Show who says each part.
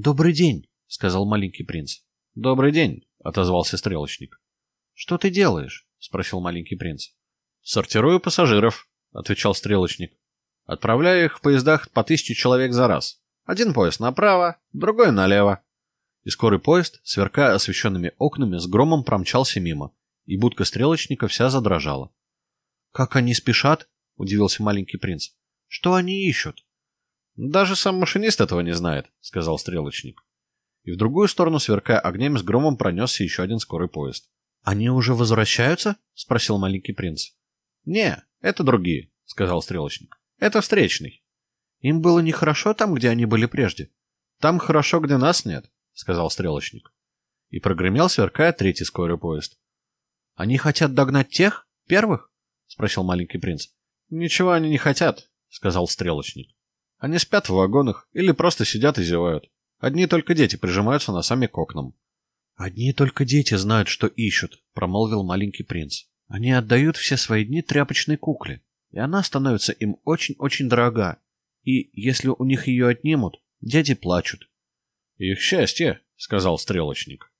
Speaker 1: «Добрый день», — сказал маленький принц.
Speaker 2: «Добрый день», — отозвался стрелочник.
Speaker 1: «Что ты делаешь?» — спросил маленький принц.
Speaker 2: «Сортирую пассажиров», — отвечал стрелочник. «Отправляю их в поездах по тысяче человек за раз. Один поезд направо, другой налево».
Speaker 1: И скорый поезд, сверкая освещенными окнами, с громом промчался мимо, и будка стрелочника вся задрожала. «Как они спешат?» — удивился маленький принц. «Что они ищут?»
Speaker 2: «Даже сам машинист этого не знает», — сказал стрелочник. И в другую сторону, сверкая огнями, с громом пронесся еще один скорый поезд.
Speaker 1: «Они уже возвращаются?» — спросил маленький принц.
Speaker 2: «Не, это другие», — сказал стрелочник. «Это встречный».
Speaker 1: «Им было нехорошо там, где они были прежде?»
Speaker 2: «Там хорошо, где нас нет», — сказал стрелочник.
Speaker 1: И прогремел, сверкая, третий скорый поезд. «Они хотят догнать тех, первых?» — спросил маленький принц.
Speaker 2: «Ничего они не хотят», — сказал стрелочник. Они спят в вагонах или просто сидят и зевают. Одни только дети прижимаются носами к окнам.
Speaker 1: «Одни только дети знают, что ищут», — промолвил маленький принц. «Они отдают все свои дни тряпочной кукле, и она становится им очень-очень дорога. И если у них ее отнимут, дети плачут».
Speaker 2: «Их счастье», — сказал стрелочник.